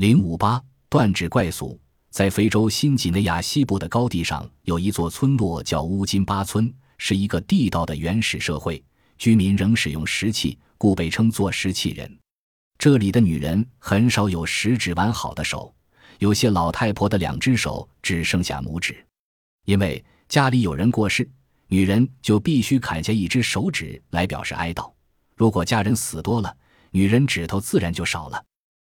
零五八断指怪俗在非洲新几内亚西部的高地上有一座村落叫乌金巴村是一个地道的原始社会居民仍使用石器故被称作石器人。这里的女人很少有十指完好的手有些老太婆的两只手只剩下拇指。因为家里有人过世女人就必须砍下一只手指来表示哀悼。如果家人死多了女人指头自然就少了